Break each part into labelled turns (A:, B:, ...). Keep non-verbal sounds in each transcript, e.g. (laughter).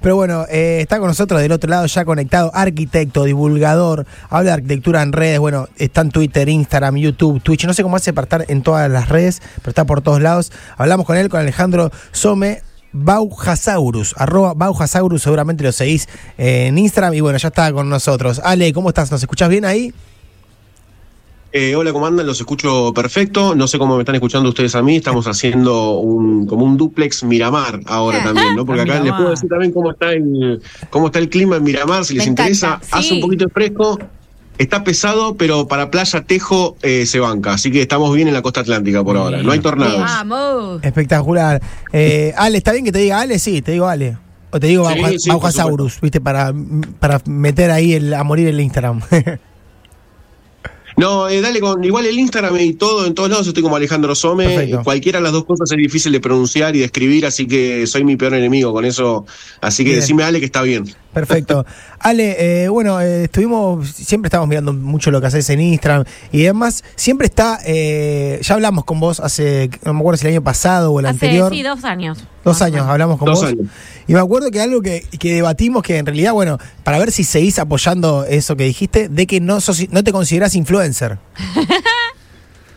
A: Pero bueno, eh, está con nosotros del otro lado ya conectado, arquitecto, divulgador, habla de arquitectura en redes, bueno, está en Twitter, Instagram, YouTube, Twitch, no sé cómo hace para estar en todas las redes, pero está por todos lados. Hablamos con él, con Alejandro Some, Baujasaurus, arroba Baujasaurus, seguramente lo seguís en Instagram y bueno, ya está con nosotros. Ale, ¿cómo estás? ¿Nos escuchás bien ahí?
B: Eh, hola, ¿cómo andan? Los escucho perfecto. No sé cómo me están escuchando ustedes a mí. Estamos haciendo un, como un duplex Miramar ahora también, ¿no? Porque acá les puedo decir también cómo está el, cómo está el clima en Miramar, si les interesa. Hace un poquito de fresco. Está pesado, pero para Playa Tejo eh, se banca. Así que estamos bien en la costa atlántica por ahora. No hay tornados.
C: Vamos.
A: Espectacular. Eh, Ale, ¿está bien que te diga Ale? Sí, te digo Ale. O te digo
B: Sí,
A: ¿viste? Para, para meter ahí el, a morir el Instagram. (laughs)
B: No, eh, dale con igual el Instagram y todo, en todos lados estoy como Alejandro Some.
A: Perfecto.
B: Cualquiera de las dos cosas es difícil de pronunciar y de escribir, así que soy mi peor enemigo con eso. Así que
A: Bien.
B: decime, Ale, que está bien.
A: Perfecto. (laughs) Ale, eh, bueno, eh, estuvimos, siempre estamos mirando mucho lo que haces en Instagram y además siempre está, eh, ya hablamos con vos hace, no me acuerdo si el año pasado o el
C: Hace,
A: anterior.
C: sí, dos años.
A: Dos años hablamos con
B: Dos
A: vos.
B: años.
A: Y me acuerdo que algo que, que debatimos, que en realidad, bueno, para ver si seguís apoyando eso que dijiste, de que no, sos, no te considerás influencer.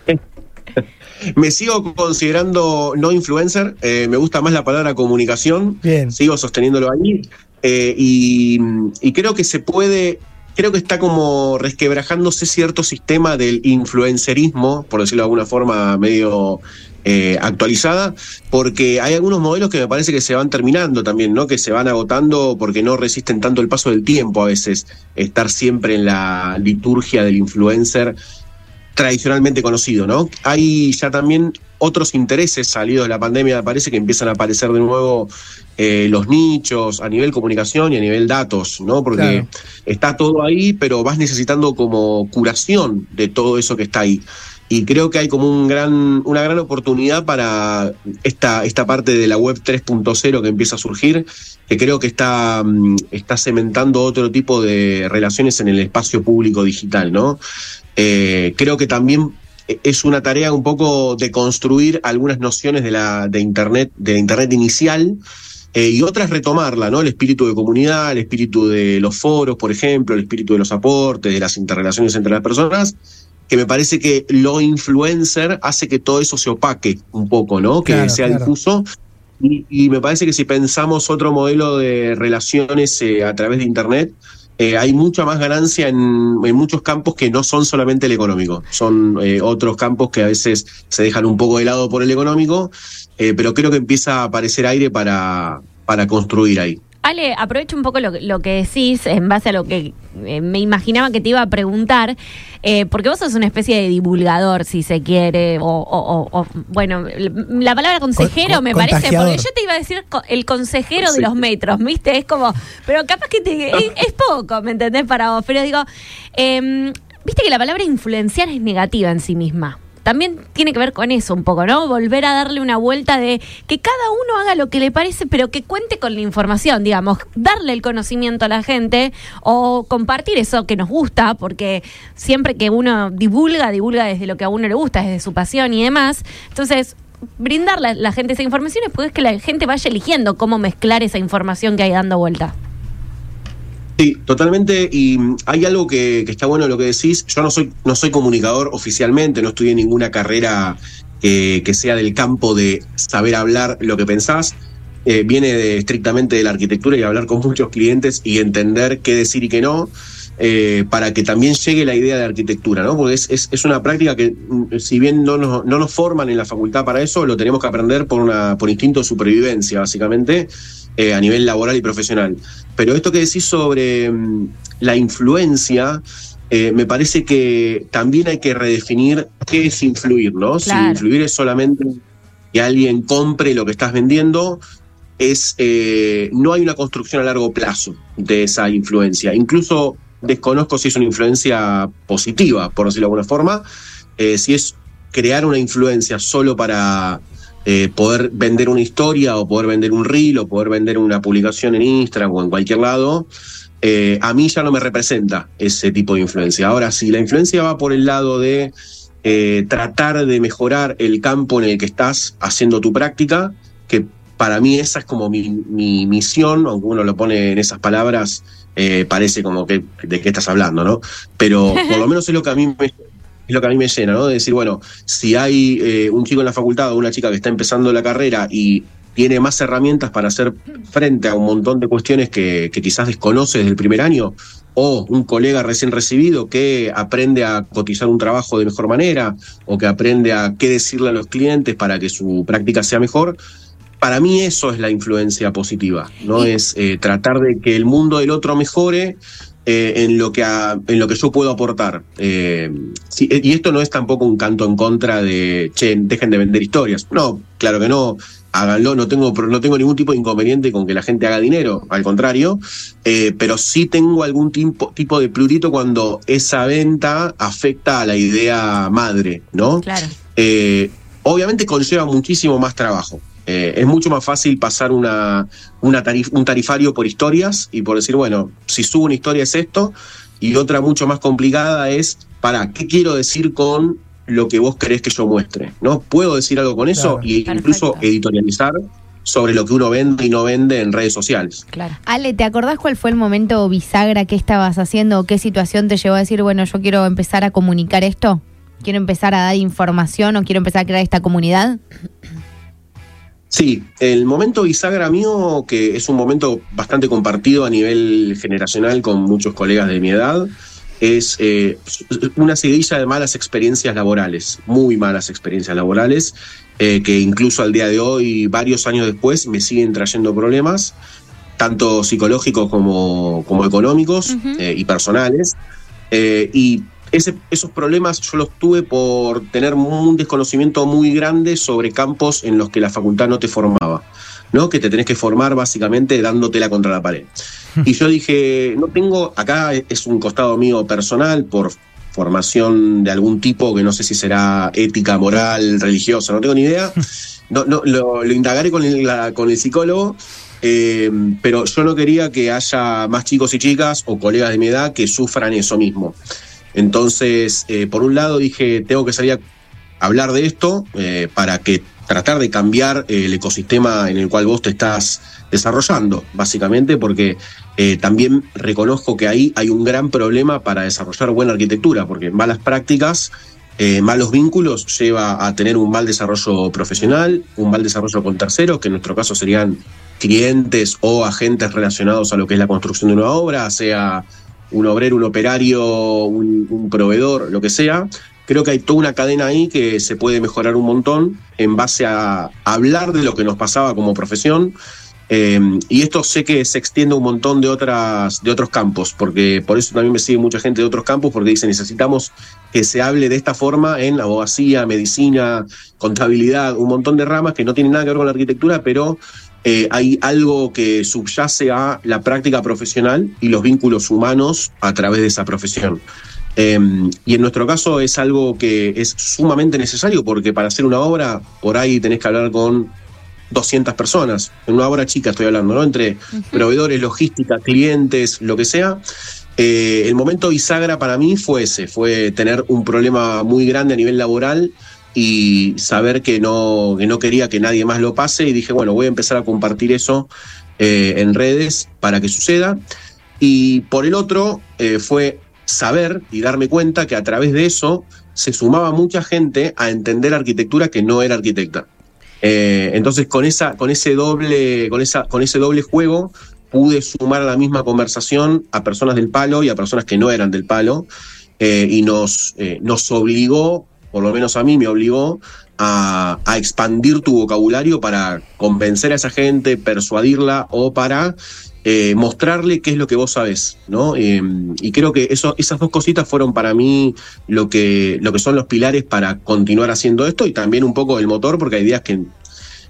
A: (laughs)
B: Me sigo considerando no influencer, eh, me gusta más la palabra comunicación,
A: Bien.
B: sigo sosteniéndolo ahí eh, y, y creo que se puede, creo que está como resquebrajándose cierto sistema del influencerismo, por decirlo de alguna forma medio eh, actualizada, porque hay algunos modelos que me parece que se van terminando también, ¿no? Que se van agotando porque no resisten tanto el paso del tiempo a veces, estar siempre en la liturgia del influencer tradicionalmente conocido, ¿no? Hay ya también otros intereses salidos de la pandemia, me parece que empiezan a aparecer de nuevo eh, los nichos a nivel comunicación y a nivel datos, ¿no? Porque
A: Claro.
B: está todo ahí, pero vas necesitando como curación de todo eso que está ahí. Y creo que hay como un gran, una gran oportunidad para esta, esta parte de la web 3.0 que empieza a surgir, que creo que está, mm, está cementando otro tipo de relaciones en el espacio público digital, ¿no? Eh, creo que también es una tarea un poco de construir algunas nociones de la de internet, de internet inicial, eh, y otras retomarla, ¿no? El espíritu de comunidad, el espíritu de los foros, por ejemplo, el espíritu de los aportes, de las interrelaciones entre las personas, que me parece que lo influencer hace que todo eso se opaque un poco, ¿no? Que
A: Claro,
B: sea
A: claro.
B: difuso. Y, y me parece que si pensamos otro modelo de relaciones eh, a través de Internet, eh, hay mucha más ganancia en, en muchos campos que no son solamente el económico. Son eh, otros campos que a veces se dejan un poco de lado por el económico, eh, pero creo que empieza a aparecer aire para, para construir ahí.
C: Ale, aprovecho un poco lo, lo que decís en base a lo que eh, me imaginaba que te iba a preguntar, eh, porque vos sos una especie de divulgador, si se quiere, o, o- o- o- bueno, la palabra consejero
A: Con-
C: me parece, porque yo te iba a decir el consejero de los metros, ¿viste? Es como, pero capaz que te, (laughs) es, es poco, ¿me entendés? Para vos, pero digo, em, viste que la palabra influenciar es negativa en sí misma. También tiene que ver con eso un poco, ¿no? Volver a darle una vuelta de que cada uno haga lo que le parece, pero que cuente con la información, digamos, darle el conocimiento a la gente o compartir eso que nos gusta, porque siempre que uno divulga, divulga desde lo que a uno le gusta, desde su pasión y demás. Entonces, brindarle a la gente esa información es que la gente vaya eligiendo cómo mezclar esa información que hay dando vuelta.
B: Sí, totalmente. Y mm, hay algo que, está bueno lo que decís. Yo no soy, no soy comunicador oficialmente, no estudié ninguna carrera que, sea del campo de saber hablar lo que pensás. Eh, viene de- estrictamente de la arquitectura y hablar con (laughs) muchos clientes y entender qué decir y qué no. eh, para que también llegue la idea de arquitectura, ¿no? Porque es, es, es una práctica que, mm, si bien no nos, no nos forman en la facultad para eso, lo tenemos que aprender por, una, por instinto de supervivencia, básicamente, eh, a nivel laboral y profesional. Pero esto que decís sobre mm, la influencia, eh, me parece que también hay que redefinir qué es influir, ¿no? Si influir es solamente que alguien compre lo que estás vendiendo, es eh, no hay una construcción a largo plazo de esa influencia. Incluso desconozco si es una influencia positiva, por decirlo de alguna forma, eh, si es crear una influencia solo para eh, poder vender una historia o poder vender un reel o poder vender una publicación en Instagram o en cualquier lado, eh, a mí ya no me representa ese tipo de influencia. Ahora, si la influencia va por el lado de eh, tratar de mejorar el campo en el que estás haciendo tu práctica, que para mí esa es como mi, mi misión, aunque uno lo pone en esas palabras, eh, parece como que de qué estás hablando, ¿no? Pero (laughs) por lo menos es lo que a mí me, es lo que a mí me llena, ¿no? De decir, bueno, si hay eh, un chico en la facultad o una chica que está empezando la carrera y tiene más herramientas para hacer frente a un montón de cuestiones que, que quizás desconoce desde el primer año, o un colega recién recibido que aprende a cotizar un trabajo de mejor manera, o que aprende a qué decirle a los clientes para que su práctica sea mejor, para mí eso es la influencia positiva, ¿no? Es eh, tratar de que el mundo del otro mejore eh, en, lo que a- en lo que yo puedo aportar. Eh, y esto no es tampoco un canto en contra de, che, dejen de vender historias. No, claro que no, háganlo, no tengo, no tengo ningún tipo de inconveniente con que la gente haga dinero, al contrario, eh, pero sí tengo algún tipo, tipo de plurito cuando esa venta afecta a la idea madre, ¿no?
C: Claro.
B: eh, obviamente conlleva muchísimo más trabajo. Eh, es mucho más fácil pasar una, una tarif- un tarifario por historias y por decir, bueno, si subo una historia es esto, y otra mucho más complicada es, para, ¿qué quiero decir con lo que vos querés que yo muestre? ¿No? ¿Puedo decir algo con eso?
A: Claro.
B: Y incluso
C: Perfecto.
B: editorializar sobre lo que uno vende y no vende en redes sociales.
C: Claro.
D: Ale, ¿te acordás cuál fue el momento bisagra que estabas haciendo o qué situación te llevó a decir, bueno, yo quiero empezar a comunicar esto? ¿Quiero empezar a dar información o quiero empezar a crear esta comunidad?
B: Sí, el momento bisagra mío, que es un momento bastante compartido a nivel generacional con muchos colegas de mi edad, es eh, una seguidilla de malas experiencias laborales, muy malas experiencias laborales, eh, que incluso al día de hoy, varios años después, me siguen trayendo problemas, tanto psicológicos como, como económicos eh, y personales. Eh, y ese- esos problemas yo los tuve por tener un desconocimiento muy grande sobre campos en los que la facultad no te formaba, ¿no? Que te tenés que formar básicamente dándotela contra la pared. (laughs) Y yo dije, no tengo, acá es un costado mío personal por formación de algún tipo que no sé si será ética, moral, religiosa, no tengo ni idea. (laughs) No, no, lo, lo indagaré con el, la- con el psicólogo, eh, pero yo no quería que haya más chicos y chicas o colegas de mi edad que sufran eso mismo. Entonces, eh, por un lado dije, tengo que salir a hablar de esto eh, para que tratar de cambiar el ecosistema en el cual vos te estás desarrollando, básicamente, porque eh, también reconozco que ahí hay un gran problema para desarrollar buena arquitectura, porque malas prácticas, eh, malos vínculos lleva a tener un mal desarrollo profesional, un mal desarrollo con terceros, que en nuestro caso serían clientes o agentes relacionados a lo que es la construcción de una obra, sea un obrero, un operario, un, proveedor, lo que sea. Creo que hay toda una cadena ahí que se puede mejorar un montón en base a hablar de lo que nos pasaba como profesión. Eh, y esto sé que se extiende un montón de otras de otros campos, porque por eso también me sigue mucha gente de otros campos, porque dice necesitamos que se hable de esta forma en abogacía, medicina, contabilidad, un montón de ramas que no tienen nada que ver con la arquitectura, pero eh, hay algo que subyace a la práctica profesional y los vínculos humanos a través de esa profesión. Eh, y en nuestro caso es algo que es sumamente necesario porque para hacer una obra por ahí tenés que hablar con 200 personas, en una obra chica estoy hablando, ¿no? Entre proveedores, logística, clientes, lo que sea. Eh, el momento bisagra para mí fue ese, fue tener un problema muy grande a nivel laboral y saber que no, que no quería que nadie más lo pase y dije, bueno, voy a empezar a compartir eso eh, en redes para que suceda. Y por el otro eh, fue saber y darme cuenta que a través de eso se sumaba mucha gente a entender arquitectura que no era arquitecta. Eh, entonces con esa, con ese doble, con esa, con ese doble juego pude sumar a la misma conversación a personas del palo y a personas que no eran del palo y nos, nos obligó, por lo menos a mí me obligó a, expandir tu vocabulario para convencer a esa gente, persuadirla o para eh, mostrarle qué es lo que vos sabés, ¿no? Eh, y creo que esas dos cositas fueron para mí lo que, son los pilares para continuar haciendo esto y también un poco el motor, porque hay días que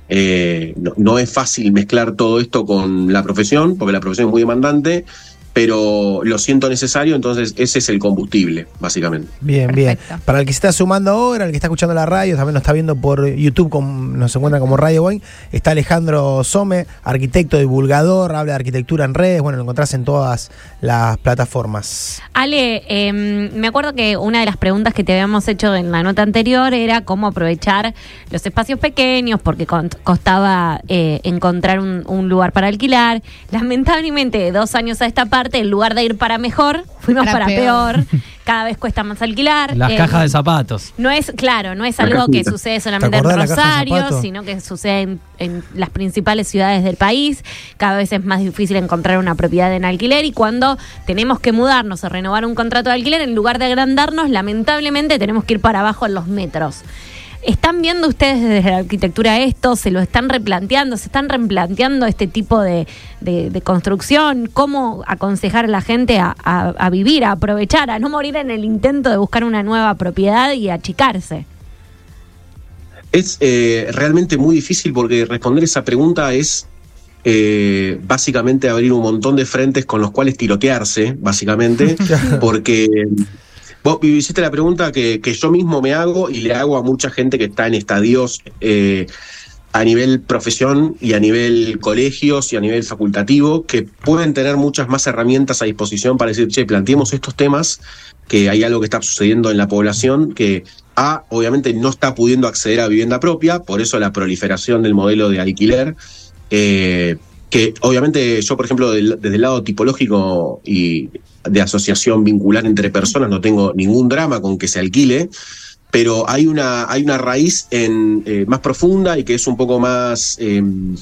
B: eh, no es fácil mezclar todo esto con la profesión, porque la profesión es muy demandante, pero lo siento necesario, entonces ese es el combustible, básicamente.
A: Bien, bien. Para el que se está sumando ahora, el que está escuchando la radio, también nos está viendo por YouTube, con- nos encuentra como Radio Boeing, está Alejandro Some, arquitecto, divulgador, habla de arquitectura en redes, bueno, lo encontrás en todas las plataformas.
C: Ale, eh, me acuerdo que una de las preguntas que te habíamos hecho en la nota anterior era cómo aprovechar los espacios pequeños, porque con- costaba eh, encontrar un, un lugar para alquilar. Lamentablemente, de dos años a esta parte, en lugar de ir para mejor, fuimos
D: Para
C: para,
D: peor.
C: peor. (laughs) Cada vez cuesta más alquilar.
E: Las
C: Eh,
E: cajas de zapatos.
C: No es, claro, no es algo que sucede solamente en Rosario, sino que sucede en, en las principales ciudades del país. Cada vez es más difícil encontrar una propiedad en alquiler y cuando tenemos que mudarnos o renovar un contrato de alquiler, en lugar de agrandarnos, lamentablemente tenemos que ir para abajo en los metros. ¿Están viendo ustedes desde la arquitectura esto? ¿Se lo están replanteando? ¿Se están replanteando este tipo de, de- de construcción? ¿Cómo aconsejar a la gente a, a- a vivir, a aprovechar, a no morir en el intento de buscar una nueva propiedad y achicarse?
B: Es eh, realmente muy difícil porque responder esa pregunta es eh, básicamente abrir un montón de frentes con los cuales tirotearse, básicamente, (laughs) porque vos hiciste la pregunta que, yo mismo me hago y le hago a mucha gente que está en estadios eh, a nivel profesión y a nivel colegios y a nivel facultativo, que pueden tener muchas más herramientas a disposición para decir, che, planteemos estos temas, que hay algo que está sucediendo en la población que A, obviamente no está pudiendo acceder a vivienda propia, por eso la proliferación del modelo de alquiler, eh, que obviamente yo, por ejemplo, desde el lado tipológico y de asociación vincular entre personas no tengo ningún drama con que se alquile, pero hay una, hay una raíz en, eh, más profunda y que es un poco más eh,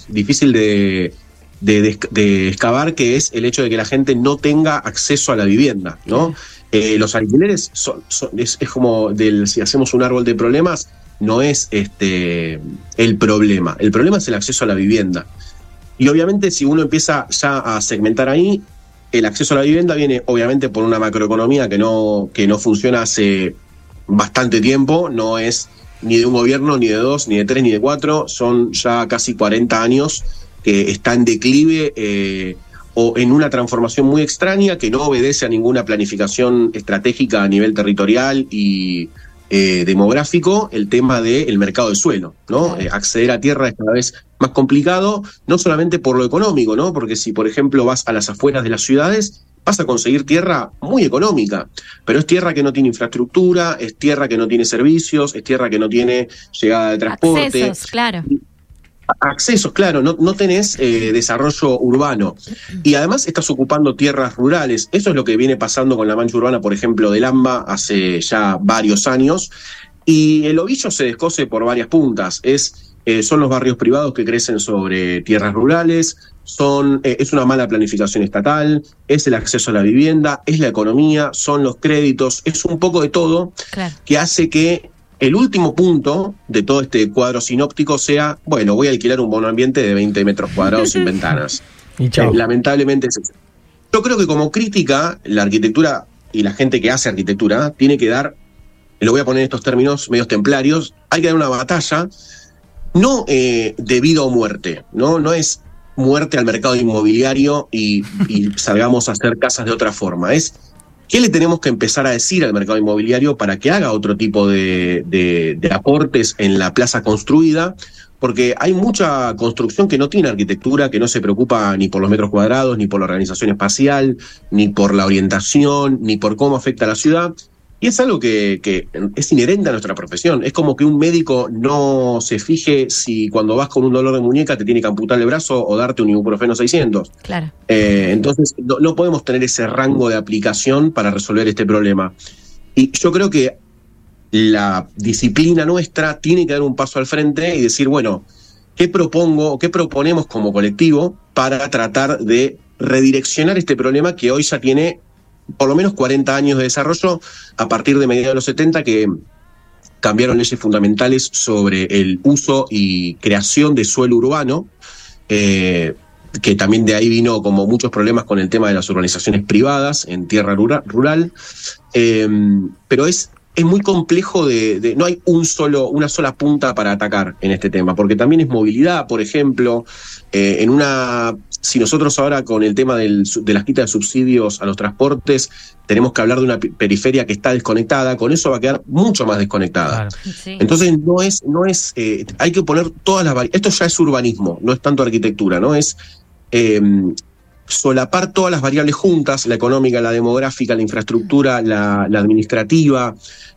B: difícil de, de, de- de excavar, que es el hecho de que la gente no tenga acceso a la vivienda, ¿no? Eh, los alquileres son, son- es, es como del, si hacemos un árbol de problemas, no es este el problema. El problema es el acceso a la vivienda. Y obviamente si uno empieza ya a segmentar ahí, el acceso a la vivienda viene obviamente por una macroeconomía que no, que no funciona hace bastante tiempo, no es ni de un gobierno, ni de dos, ni de tres, ni de cuatro, son ya casi 40 años que está en declive eh, o en una transformación muy extraña que no obedece a ninguna planificación estratégica a nivel territorial y eh, demográfico, el tema del mercado de suelo, ¿no? Eh, acceder a tierra es cada vez más complicado, no solamente por lo económico, ¿no? Porque si, por ejemplo, vas a las afueras de las ciudades, vas a conseguir tierra muy económica, pero es tierra que no tiene infraestructura, es tierra que no tiene servicios, es tierra que no tiene llegada de transporte,
C: Accesos, claro.
B: Accesos, claro, no, no tenés eh, desarrollo urbano. Y además estás ocupando tierras rurales. Eso es lo que viene pasando con la mancha urbana, por ejemplo, del AMBA hace ya varios años. Y el ovillo se descose por varias puntas. Es, eh, son los barrios privados que crecen sobre tierras rurales, son, eh, es una mala planificación estatal, es el acceso a la vivienda, es la economía, son los créditos, es un poco de todo
C: Claro.
B: que hace que el último punto de todo este cuadro sinóptico sea, bueno, voy a alquilar un bono ambiente de 20 metros cuadrados sin (laughs) ventanas.
A: Y chao.
B: Eh, lamentablemente es eso. Yo creo que como crítica, la arquitectura y la gente que hace arquitectura tiene que dar, lo voy a poner en estos términos medios templarios, hay que dar una batalla, no eh, de vida o muerte, ¿no? No es muerte al mercado inmobiliario y, y (laughs) salgamos a hacer casas de otra forma, es ¿Qué le tenemos que empezar a decir al mercado inmobiliario para que haga otro tipo de, aportes en la plaza construida? Porque hay mucha construcción que no tiene arquitectura, que no se preocupa ni por los metros cuadrados, ni por la organización espacial, ni por la orientación, ni por cómo afecta a la ciudad. Y es algo que, que es inherente a nuestra profesión. Es como que un médico no se fije si cuando vas con un dolor de muñeca te tiene que amputar el brazo o darte un ibuprofeno 600.
C: Claro.
B: Eh, entonces, no, no podemos tener ese rango de aplicación para resolver este problema. Y yo creo que la disciplina nuestra tiene que dar un paso al frente y decir, bueno, ¿qué propongo, qué proponemos como colectivo para tratar de redireccionar este problema que hoy ya tiene por lo menos 40 años de desarrollo a partir de mediados de los 70 que cambiaron leyes fundamentales sobre el uso y creación de suelo urbano, eh, que también de ahí vino como muchos problemas con el tema de las urbanizaciones privadas en tierra rura- rural, Eh, pero es, es muy complejo de, de- no hay un solo, una sola punta para atacar en este tema, porque también es movilidad, por ejemplo, eh, en una si nosotros ahora con el tema del, de las quitas de subsidios a los transportes tenemos que hablar de una periferia que está desconectada, con eso va a quedar mucho más desconectada. Entonces no es, no es, eh, hay que poner todas las esto ya es urbanismo, no es tanto arquitectura, no es em, solapar todas las variables juntas, la económica, la demográfica, la infraestructura, la, administrativa,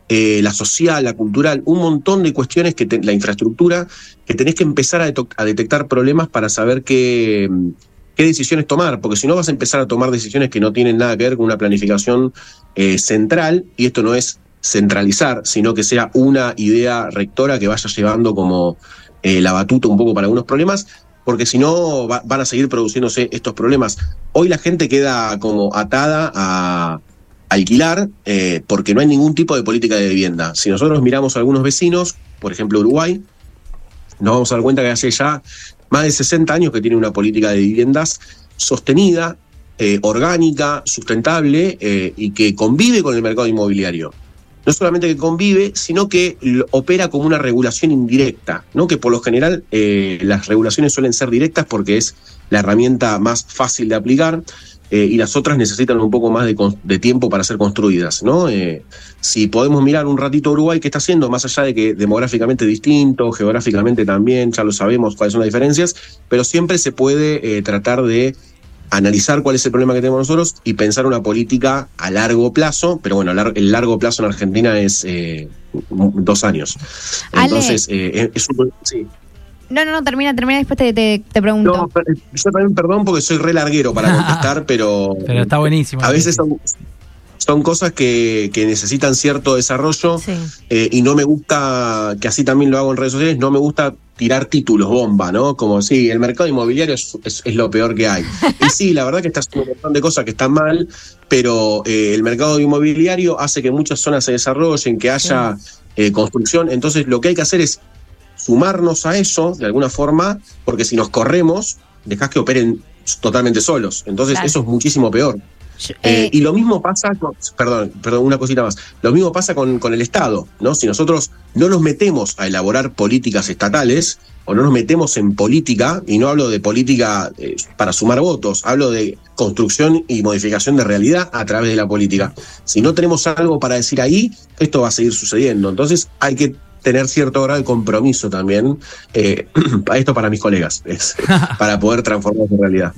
B: eh, la social, la cultural, un montón de cuestiones que la infraestructura, que tenés que empezar a, detectar problemas para saber qué, qué decisiones tomar, porque si no vas a empezar a tomar decisiones que no tienen nada que ver con una planificación eh, central, y esto no es centralizar, sino que sea una idea rectora que vaya llevando como eh, la batuta un poco para algunos problemas, porque si no van a seguir produciéndose estos problemas. Hoy la gente queda como atada a alquilar eh, porque no hay ningún tipo de política de vivienda. Si nosotros miramos a algunos vecinos, por ejemplo Uruguay, nos vamos a dar cuenta que hace ya más de 60 años que tiene una política de viviendas sostenida, eh, orgánica, sustentable eh, y que convive con el mercado inmobiliario no solamente que convive, sino que opera como una regulación indirecta, ¿no? que por lo general eh, las regulaciones suelen ser directas porque es la herramienta más fácil de aplicar eh, y las otras necesitan un poco más de, tiempo para ser construidas. ¿no? Eh, si podemos mirar un ratito Uruguay, ¿qué está haciendo? Más allá de que demográficamente distinto, geográficamente también, ya lo sabemos cuáles son las diferencias, pero siempre se puede tratar de analizar cuál es el problema que tenemos nosotros y pensar una política a largo plazo, pero bueno, el largo plazo en Argentina es eh, dos años. Entonces, eh, es un, sí.
D: No, no, no, termina, termina, después te, te, pregunto. No,
B: yo también perdón porque soy re larguero para (laughs) contestar, pero...
E: Pero está buenísimo.
B: A veces son, son cosas que, que, necesitan cierto desarrollo eh, y no me gusta, que así también lo hago en redes sociales, no me gusta tirar títulos bomba, ¿no? Como si el mercado inmobiliario es, es, lo peor que hay. (laughs) Y sí, la verdad que está haciendo un montón de cosas que están mal, pero eh, el mercado inmobiliario hace que muchas zonas se desarrollen, que haya eh, construcción. Entonces, lo que hay que hacer es sumarnos a eso de alguna forma, porque si nos corremos, dejás que operen totalmente solos. Entonces, eso es muchísimo peor. Eh, eh, y lo mismo pasa con, perdón, perdón, una cosita más. Lo mismo pasa con, con, el Estado, ¿no? Si nosotros no nos metemos a elaborar políticas estatales o no nos metemos en política, y no hablo de política eh, para sumar votos, hablo de construcción y modificación de realidad a través de la política. Si no tenemos algo para decir ahí, esto va a seguir sucediendo. Entonces hay que tener cierto grado de compromiso también, (clears throat) esto para mis colegas, (laughs) para poder transformar en realidad.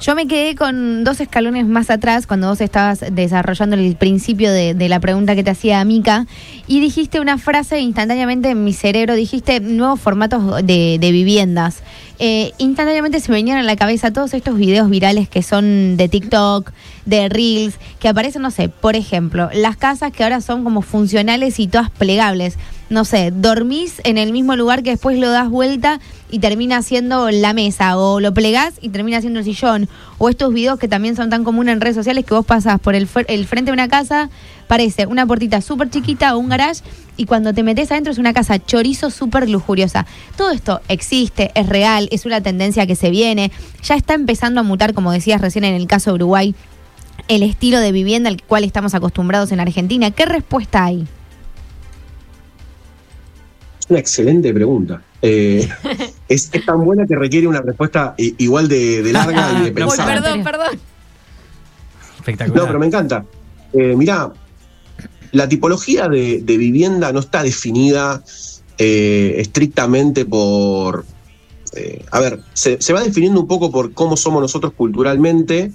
D: Yo me quedé con dos escalones más atrás cuando vos estabas desarrollando el principio de, la pregunta que te hacía Mica y dijiste una frase instantáneamente en mi cerebro, dijiste nuevos formatos de, viviendas. Eh, instantáneamente se me venían a la cabeza todos estos videos virales que son de TikTok, de Reels, que aparecen, no sé, por ejemplo, las casas que ahora son como funcionales y todas plegables no sé, dormís en el mismo lugar que después lo das vuelta y termina siendo la mesa, o lo plegás y termina siendo el sillón, o estos videos que también son tan comunes en redes sociales que vos pasás por el, el frente de una casa, parece una puertita súper chiquita o un garage, y cuando te metes adentro es una casa chorizo súper lujuriosa. Todo esto existe, es real, es una tendencia que se viene, ya está empezando a mutar, como decías recién en el caso de Uruguay, el estilo de vivienda al cual estamos acostumbrados en Argentina. ¿Qué respuesta hay?
B: Una excelente pregunta. Eh, (laughs) es, tan buena que requiere una respuesta igual de, larga y de (laughs) pensar.
C: perdón, perdón.
B: Espectacular. No, pero me encanta. Eh, mirá, la tipología de, vivienda no está definida eh, estrictamente por. a ver, se, va definiendo un poco por cómo somos nosotros culturalmente,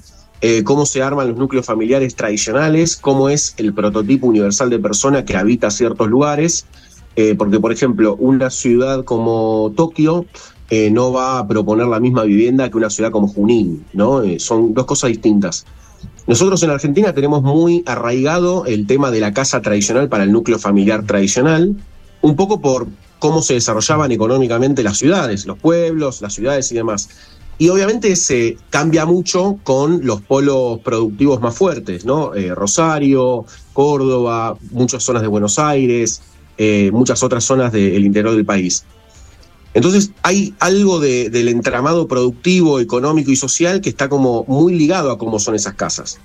B: cómo se arman los núcleos familiares tradicionales, cómo es el prototipo universal de persona que habita ciertos lugares. Eh, porque, por ejemplo, una ciudad como Tokio eh, no va a proponer la misma vivienda que una ciudad como Junín, ¿no? Eh, son dos cosas distintas. Nosotros en Argentina tenemos muy arraigado el tema de la casa tradicional para el núcleo familiar tradicional, un poco por cómo se desarrollaban económicamente las ciudades, los pueblos, las ciudades y demás. Y obviamente se cambia mucho con los polos productivos más fuertes, ¿no? Rosario, Córdoba, muchas zonas de Buenos Aires, eh, muchas otras zonas del interior del país. Entonces hay algo del entramado productivo, económico y social que está como muy ligado a cómo son esas casas.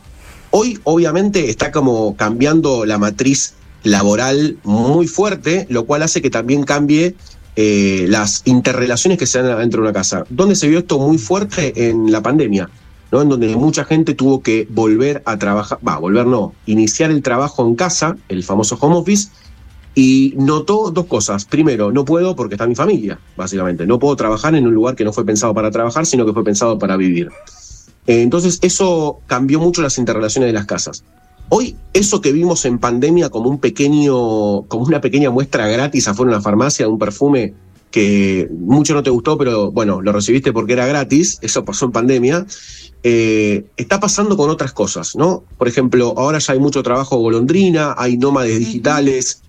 B: Hoy obviamente está como cambiando la matriz laboral muy fuerte, lo cual hace que también cambie eh, las interrelaciones que se dan dentro de una casa. ¿Dónde se vio esto muy fuerte? En la pandemia, ¿no? En donde mucha gente tuvo que volver a trabajar, va, volver no, iniciar el trabajo en casa, el famoso home office, y notó dos cosas. Primero, no puedo porque está mi familia, básicamente. No puedo trabajar en un lugar que no fue pensado para trabajar, sino que fue pensado para vivir. Eh, entonces, eso cambió mucho las interrelaciones de las casas. Hoy, eso que vimos en pandemia como un pequeño, como una pequeña muestra gratis afuera de una farmacia de un perfume que mucho no te gustó, pero bueno, lo recibiste porque era gratis, eso pasó en pandemia, eh, está pasando con otras cosas, ¿no? Por ejemplo, ahora ya hay mucho trabajo golondrina, hay nómades digitales,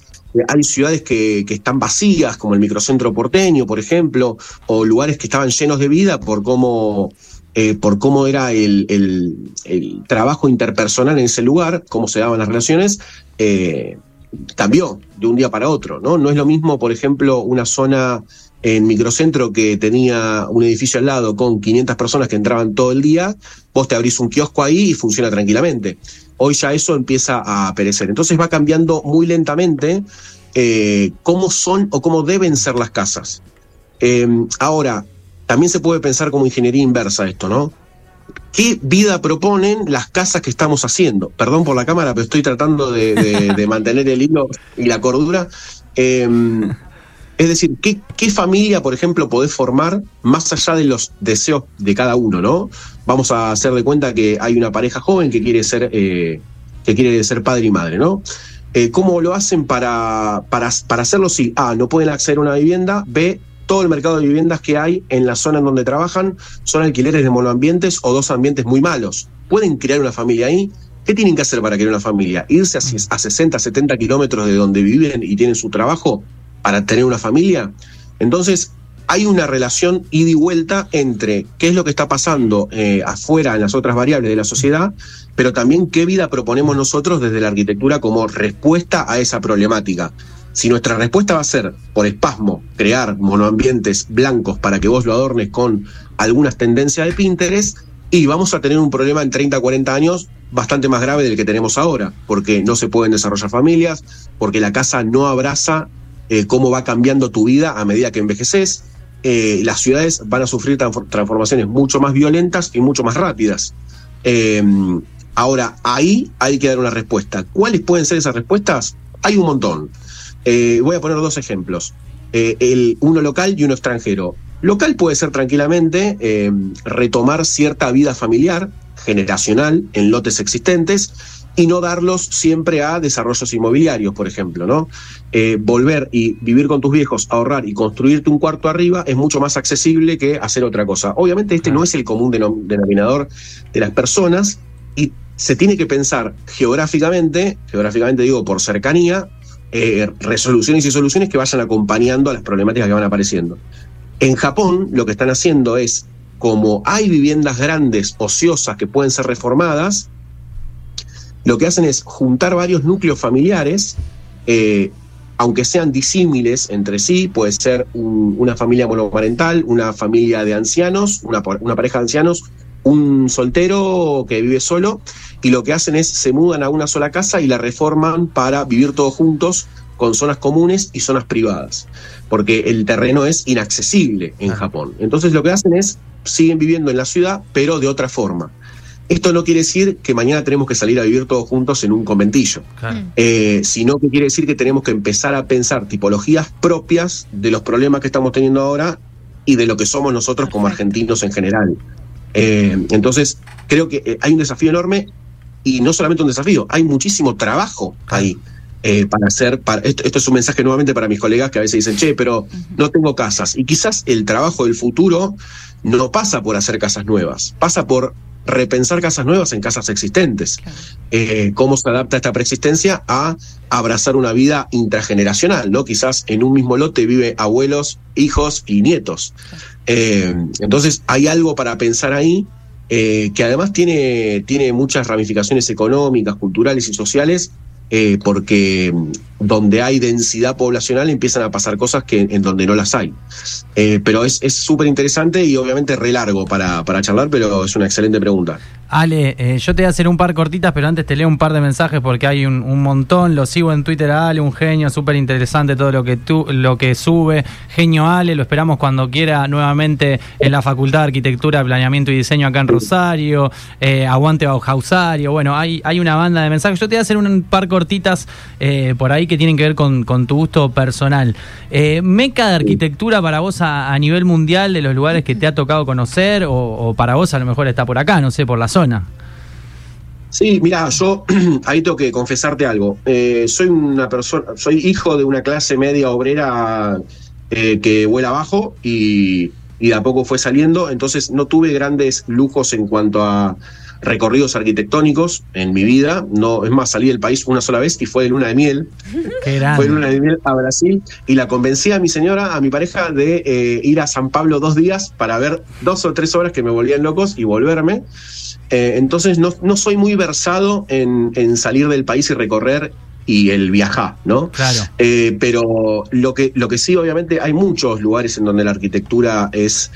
B: hay ciudades que, están vacías, como el microcentro porteño, por ejemplo, o lugares que estaban llenos de vida por cómo, eh, por cómo era el, trabajo interpersonal en ese lugar, cómo se daban las relaciones, eh, cambió de un día para otro. ¿no? no es lo mismo, por ejemplo, una zona en microcentro que tenía un edificio al lado con 500 personas que entraban todo el día, vos te abrís un kiosco ahí y funciona tranquilamente. Hoy ya eso empieza a perecer. Entonces va cambiando muy lentamente eh, cómo son o cómo deben ser las casas. Em, ahora, también se puede pensar como ingeniería inversa esto, ¿no? ¿Qué vida proponen las casas que estamos haciendo? Perdón por la cámara, pero estoy tratando de, (laughs) mantener el hilo y la cordura. Em, es decir, ¿qué, familia, por ejemplo, podés formar más allá de los deseos de cada uno, ¿no? Vamos a hacer de cuenta que hay una pareja joven que quiere ser, eh, que quiere ser padre y madre, ¿no? Eh, ¿Cómo lo hacen para, para, para hacerlo si A, no pueden acceder a una vivienda, B, todo el mercado de viviendas que hay en la zona en donde trabajan son alquileres de monoambientes o dos ambientes muy malos. ¿Pueden crear una familia ahí? ¿Qué tienen que hacer para crear una familia? ¿Irse a, a 60, 70 kilómetros de donde viven y tienen su trabajo? Para tener una familia. Entonces, hay una relación ida y vuelta entre qué es lo que está pasando eh, afuera en las otras variables de la sociedad, pero también qué vida proponemos nosotros desde la arquitectura como respuesta a esa problemática. Si nuestra respuesta va a ser, por espasmo, crear monoambientes blancos para que vos lo adornes con algunas tendencias de Pinterest, y vamos a tener un problema en 30, 40 años bastante más grave del que tenemos ahora, porque no se pueden desarrollar familias, porque la casa no abraza eh, cómo va cambiando tu vida a medida que envejeces. Eh, las ciudades van a sufrir transformaciones mucho más violentas y mucho más rápidas. Eh, ahora, ahí hay que dar una respuesta. ¿Cuáles pueden ser esas respuestas? Hay un montón. voy a poner dos ejemplos. el, uno local y uno extranjero. Local puede ser tranquilamente retomar cierta vida familiar, generacional, en lotes existentes, y no darlos siempre a desarrollos inmobiliarios, por ejemplo, ¿no? Eh, volver y vivir con tus viejos, ahorrar y construirte un cuarto arriba es mucho más accesible que hacer otra cosa. Obviamente este no es el común denominador de las personas y se tiene que pensar geográficamente, geográficamente digo por cercanía, eh, resoluciones y soluciones que vayan acompañando a las problemáticas que van apareciendo. En Japón lo que están haciendo es, como hay viviendas grandes, ociosas, que pueden ser reformadas, lo que hacen es juntar varios núcleos familiares, eh, aunque sean disímiles entre sí, puede ser una familia monoparental, una familia de ancianos, una, pareja de ancianos, un soltero que vive solo, y lo que hacen es se mudan a una sola casa y la reforman para vivir todos juntos con zonas comunes y zonas privadas, porque el terreno es inaccesible en Japón. Entonces lo que hacen es siguen viviendo en la ciudad, pero de otra forma. Esto no quiere decir que mañana tenemos que salir a vivir todos juntos en un conventillo, eh, sino que quiere decir que tenemos que empezar a pensar tipologías propias de los problemas que estamos teniendo ahora y de lo que somos nosotros como argentinos en general. Eh, entonces, creo que eh, hay un desafío enorme y no solamente un desafío, hay muchísimo trabajo ahí. Para hacer, para, esto, esto, es un mensaje nuevamente para mis colegas que a veces dicen, che, pero no tengo casas. Y quizás el trabajo del futuro no pasa por hacer casas nuevas, pasa por repensar casas nuevas en casas existentes. Eh, ¿Cómo se adapta esta preexistencia a abrazar una vida intrageneracional? ¿no? Quizás en un mismo lote vive abuelos, hijos y nietos. Eh, entonces hay algo para pensar ahí eh, que además tiene, tiene muchas ramificaciones económicas, culturales y sociales eh, porque donde hay densidad poblacional empiezan a pasar cosas que en donde no las hay. Eh, pero es súper interesante y obviamente re largo para, para charlar, pero es una excelente pregunta.
E: Ale, eh, yo te voy a hacer un par cortitas, pero antes te leo un par de mensajes porque hay un, un montón. Lo sigo en Twitter a Ale, un genio, súper interesante todo lo que tú, lo que sube. Genio Ale, lo esperamos cuando quiera nuevamente en la Facultad de Arquitectura, Planeamiento y Diseño acá en Rosario. Eh, aguante Bauhausario. Bueno, hay, hay una banda de mensajes. Yo te voy a hacer un par cortitas por ahí que tienen que ver con, con tu gusto personal. Meca de arquitectura para vos a, nivel mundial, de los lugares que te ha tocado conocer, o, o para vos a lo mejor está por acá, no sé, por la zona.
B: Sí, mira, yo (clears throat) ahí tengo que confesarte algo. Eh, soy una persona, soy hijo de una clase media obrera eh, que vuela abajo y, y de a poco fue saliendo, entonces no tuve grandes lujos en cuanto a recorridos arquitectónicos en mi vida. No, es más, salí del país una sola vez y fue de luna de miel. (laughs)
E: Qué.
B: Fue de luna de miel a Brasil y la convencí a mi señora, a mi pareja, de eh, ir a San Pablo dos días para ver dos o tres horas que me volvían locos y volverme. Eh, entonces no, no, soy muy versado en, en, salir del país y recorrer y el viajar, ¿no?
E: Claro.
B: Eh, pero lo que, lo que sí, obviamente, hay muchos lugares en donde la arquitectura es,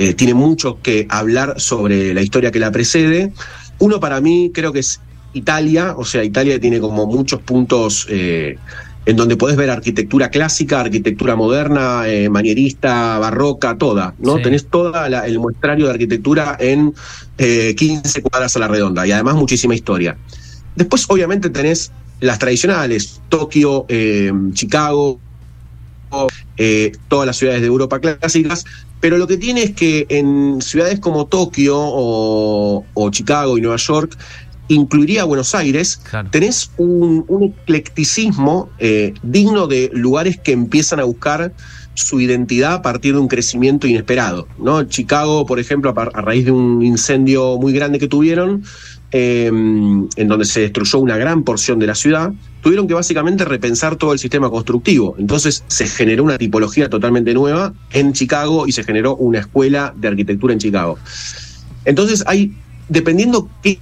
B: eh, tiene mucho que hablar sobre la historia que la precede. Uno para mí creo que es Italia, o sea, Italia tiene como muchos puntos eh, en donde podés ver arquitectura clásica, arquitectura moderna, eh, manierista, barroca, toda, ¿no?
E: Sí.
B: Tenés todo el muestrario de arquitectura en eh, 15 cuadras a la redonda y además muchísima historia. Después, obviamente, tenés las tradicionales, Tokio, Chicago, eh, todas las ciudades de Europa clásicas, pero lo que tiene es que en ciudades como Tokio o, o Chicago y Nueva York, incluiría Buenos Aires,
E: Claro.
B: tenés un, un eclecticismo eh, digno de lugares que empiezan a buscar su identidad a partir de un crecimiento inesperado. ¿no? Chicago, por ejemplo, a, a raíz de un incendio muy grande que tuvieron, eh, en donde se destruyó una gran porción de la ciudad, tuvieron que básicamente repensar todo el sistema constructivo. Entonces se generó una tipología totalmente nueva en Chicago y se generó una escuela de arquitectura en Chicago. Entonces hay, dependiendo qué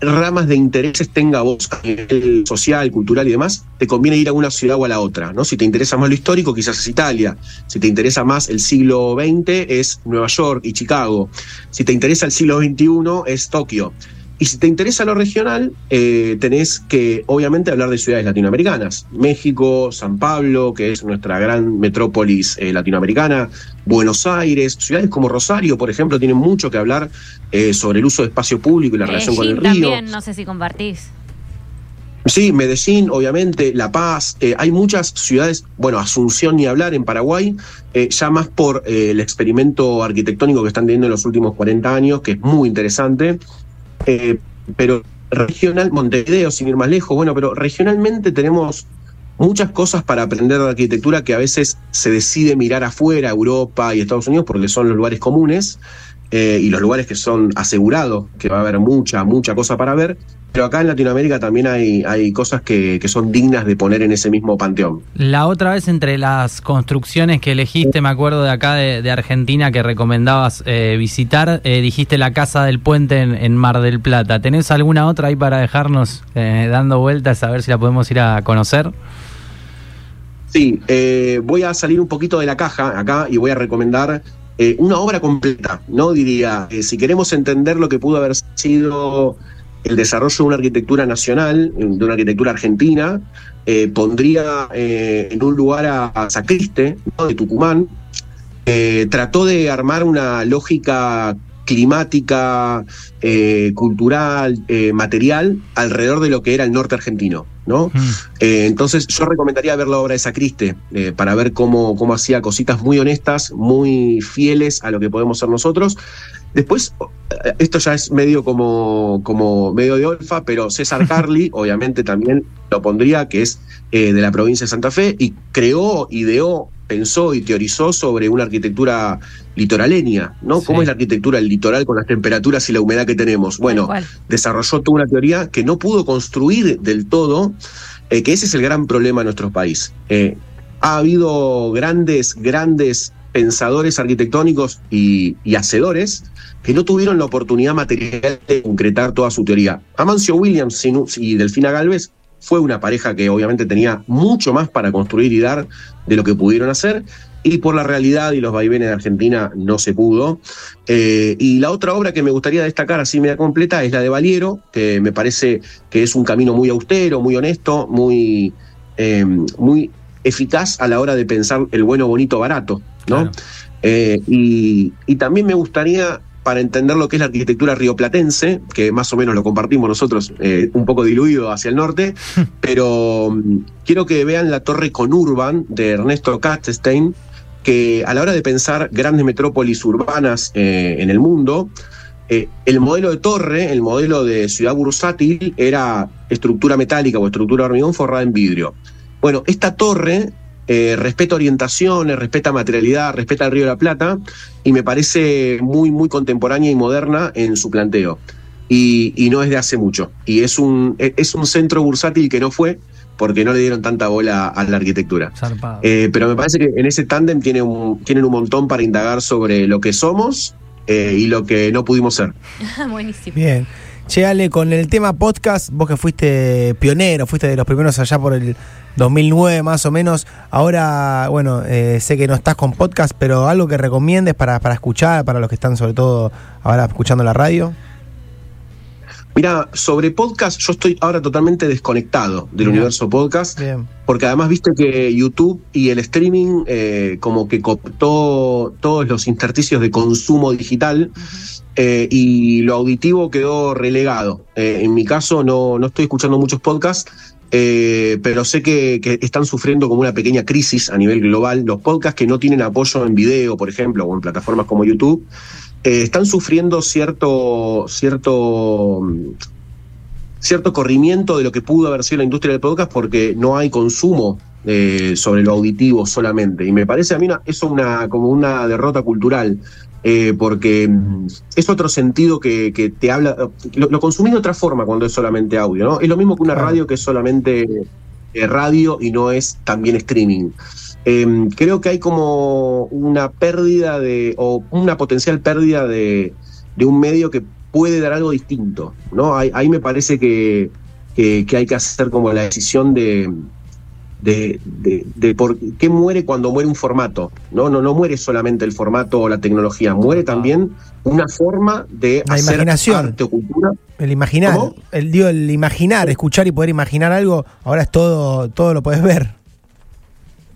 B: ramas de intereses tenga vos a nivel social, cultural y demás, te conviene ir a una ciudad o a la otra, ¿no? Si te interesa más lo histórico, quizás es Italia. Si te interesa más el siglo XX, es Nueva York y Chicago. Si te interesa el siglo XXI, es Tokio. Y si te interesa lo regional, eh, tenés que obviamente hablar de ciudades latinoamericanas. México, San Pablo, que es nuestra gran metrópolis eh, latinoamericana, Buenos Aires, ciudades como Rosario, por ejemplo, tienen mucho que hablar eh, sobre el uso de espacio público y la relación con el río.
C: también, no sé si compartís.
B: Sí, Medellín, obviamente, La Paz, eh, hay muchas ciudades, bueno, Asunción ni hablar en Paraguay, eh, ya más por eh, el experimento arquitectónico que están teniendo en los últimos 40 años, que es muy interesante, eh, pero regional, Montevideo, sin ir más lejos, bueno, pero regionalmente tenemos muchas cosas para aprender de arquitectura que a veces se decide mirar afuera, Europa y Estados Unidos, porque son los lugares comunes eh, y los lugares que son asegurados, que va a haber mucha, mucha cosa para ver. Pero acá en Latinoamérica también hay, hay cosas que, que son dignas de poner en ese mismo panteón.
E: La otra vez entre las construcciones que elegiste, me acuerdo de acá de, de Argentina que recomendabas eh, visitar, eh, dijiste la Casa del Puente en, en Mar del Plata. ¿Tenés alguna otra ahí para dejarnos eh, dando vueltas a ver si la podemos ir a conocer?
B: Sí, voy a salir un poquito de la caja acá y voy a recomendar una obra completa, ¿no? Diría, si queremos entender lo que pudo haber sido el desarrollo de una arquitectura nacional, de una arquitectura argentina, eh, pondría eh, en un lugar a, a Sacriste, ¿no? de Tucumán. Eh, trató de armar una lógica climática, cultural, material, alrededor de lo que era el norte argentino, ¿no?
E: Mm.
B: Entonces yo recomendaría ver la obra de Sacriste para ver cómo, cómo hacía cositas muy honestas, muy fieles a lo que podemos ser nosotros. Después, eh, esto ya es medio como, como medio de olfa, pero César (laughs) Carli, obviamente también lo pondría, que es eh, de la provincia de Santa Fe, y creó, ideó, pensó y teorizó sobre una arquitectura litoraleña, ¿no?
E: Sí.
B: ¿Cómo es la arquitectura del litoral con las temperaturas y la humedad que tenemos? Bueno, desarrolló toda una teoría que no pudo construir del todo, eh, que ese es el gran problema de nuestro país. Eh, ha habido grandes, grandes pensadores arquitectónicos y, hacedores que no tuvieron la oportunidad material de concretar toda su teoría. Amancio Williams y Delfina Galvez Fue una pareja que obviamente tenía mucho más para construir y dar de lo que pudieron hacer y por la realidad y los vaivenes de Argentina no se pudo. Eh, y la otra obra que me gustaría destacar así media completa es la de Valiero, que me parece que es un camino muy austero, muy honesto, muy, eh, muy eficaz a la hora de pensar el bueno, bonito, barato. ¿No?
E: Claro.
B: Eh, y, y también me gustaría para entender lo que es la arquitectura rioplatense, que más o menos lo compartimos nosotros, eh, un poco diluido hacia el norte, (laughs) pero mm, quiero que vean la torre Conurban de Ernesto Katzstein, que a la hora de pensar grandes metrópolis urbanas eh, en el mundo, eh, el modelo de torre, el modelo de ciudad bursátil, era estructura metálica o estructura de hormigón forrada en vidrio. Bueno, esta torre eh, respeta orientaciones, respeta materialidad, respeta el Río de la Plata y me parece muy, muy contemporánea y moderna en su planteo. Y, y no es de hace mucho. Y es un, e- es un centro bursátil que no fue porque no le dieron tanta bola a la arquitectura.
E: Zarpado.
B: Eh, pero me parece que en ese tándem tiene un- tienen un montón para indagar sobre lo que somos eh, y lo que no pudimos ser. (laughs)
C: Buenísimo.
A: Bien. Che, Ale, con el tema podcast, vos que fuiste pionero, fuiste de los primeros allá por el 2009 más o menos, ahora, bueno, eh, sé que no estás con podcast, pero algo que recomiendes para, para escuchar, para los que están sobre todo ahora escuchando la radio.
B: Mira, sobre podcast, yo estoy ahora totalmente desconectado del universo podcast.
A: Bien.
B: Porque además viste que YouTube y el streaming eh, como que cooptó todos los intersticios de consumo digital eh, y lo auditivo quedó relegado. Eh, en mi caso no, no estoy escuchando muchos podcasts, eh, pero sé que, están sufriendo como una pequeña crisis a nivel global. Los podcasts que no tienen apoyo en video, por ejemplo, o en plataformas como YouTube, están sufriendo cierto, cierto cierto corrimiento de lo que pudo haber sido la industria del podcast porque no hay consumo sobre lo auditivo solamente. Y me parece a mí eso una, como una derrota cultural. Eh, porque mm, es otro sentido que, que te habla, lo, lo consumís de otra forma cuando es solamente audio, ¿no? Es lo mismo que una radio que es solamente eh, radio y no es también streaming. Eh, creo que hay como una pérdida de, o una potencial pérdida de, de un medio que puede dar algo distinto, ¿no? Ahí, ahí me parece que, que- que hay que hacer como la decisión de, de, de- de por qué muere cuando muere un formato, ¿no? No, no muere solamente el formato o la tecnología, muere también una forma de
A: La
B: hacer
A: imaginación.
B: arte o cultura.
A: El imaginar,
B: ¿Cómo?
A: el, digo, el imaginar, escuchar y poder imaginar algo, ahora es todo, todo lo puedes ver.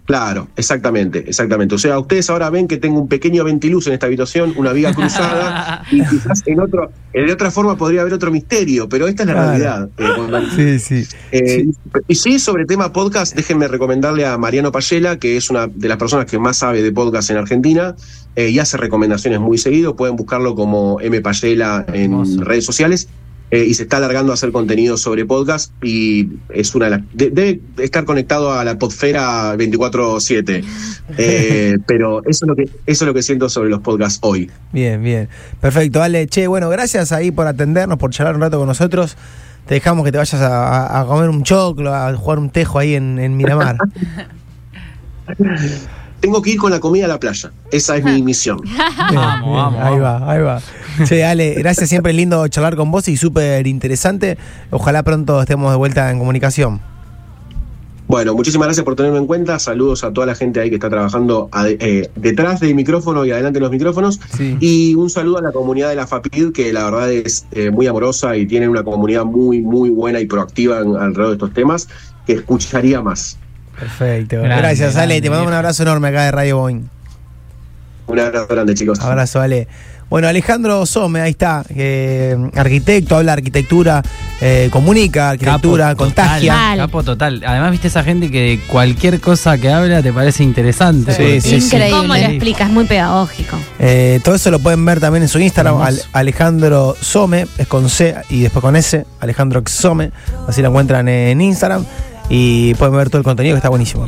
B: Claro, exactamente, exactamente. O sea, ustedes ahora ven que tengo un pequeño ventiluz en esta habitación, una viga cruzada, (laughs) y quizás en otro, de otra forma podría haber otro misterio, pero esta es la
A: Claro.
B: realidad. eh, cuando-
A: Sí, sí.
B: Eh, Y sí, sobre tema podcast, déjenme recomendarle a Mariano Payela, que es una de las personas que más sabe de podcast en Argentina eh, y hace recomendaciones muy seguido. Pueden buscarlo como M. Payela en
E: Hermoso.
B: redes sociales. Eh, y se está alargando a hacer contenido sobre podcast y es una de debe estar conectado a la podfera 24/7 (laughs) Eh, pero eso es lo que eso es lo que siento sobre los podcasts hoy
A: Bien, bien. Perfecto, Ale. Che, bueno, gracias ahí por atendernos, por charlar un rato con nosotros. Te dejamos que te vayas a, a- a comer un choclo, a jugar un tejo ahí en, en Miramar. (laughs)
B: tengo que ir con la comida a la playa esa es mi misión (laughs)
A: Bien,
E: Vamos, vamos,
A: Ahí va, ahí va. Che, Ale, gracias, siempre lindo charlar con vos y súper interesante. Ojalá pronto estemos de vuelta en comunicación.
B: Bueno, muchísimas gracias por tenerme en cuenta. Saludos a toda la gente ahí que está trabajando eh, detrás del micrófono y adelante de los micrófonos.
A: Sí.
B: Y un saludo a la comunidad de la FAPID, que la verdad es eh, muy amorosa y tiene una comunidad muy, muy buena y proactiva en- alrededor de estos temas, que escucharía más.
A: Perfecto.
E: Grande,
A: gracias, Ale. Te mandamos un abrazo enorme acá de Radio Boeing.
B: Un abrazo grande, chicos.
A: Abrazo, Ale. Bueno, Alejandro Some, ahí está, eh, arquitecto, habla de arquitectura, eh, comunica arquitectura,
E: Capo
A: contagia.
C: Total.
E: Capo total. Además, viste esa gente que cualquier cosa que habla te parece interesante.
A: Sí, sí, sí.
D: Increíble.
C: ¿Cómo lo explicas? Muy pedagógico.
A: Eh, todo eso lo pueden ver también en su Instagram. Al- Alejandro Some, es con C y después con S, Alejandro Some, así lo encuentran en Instagram y pueden ver todo el contenido que está buenísimo.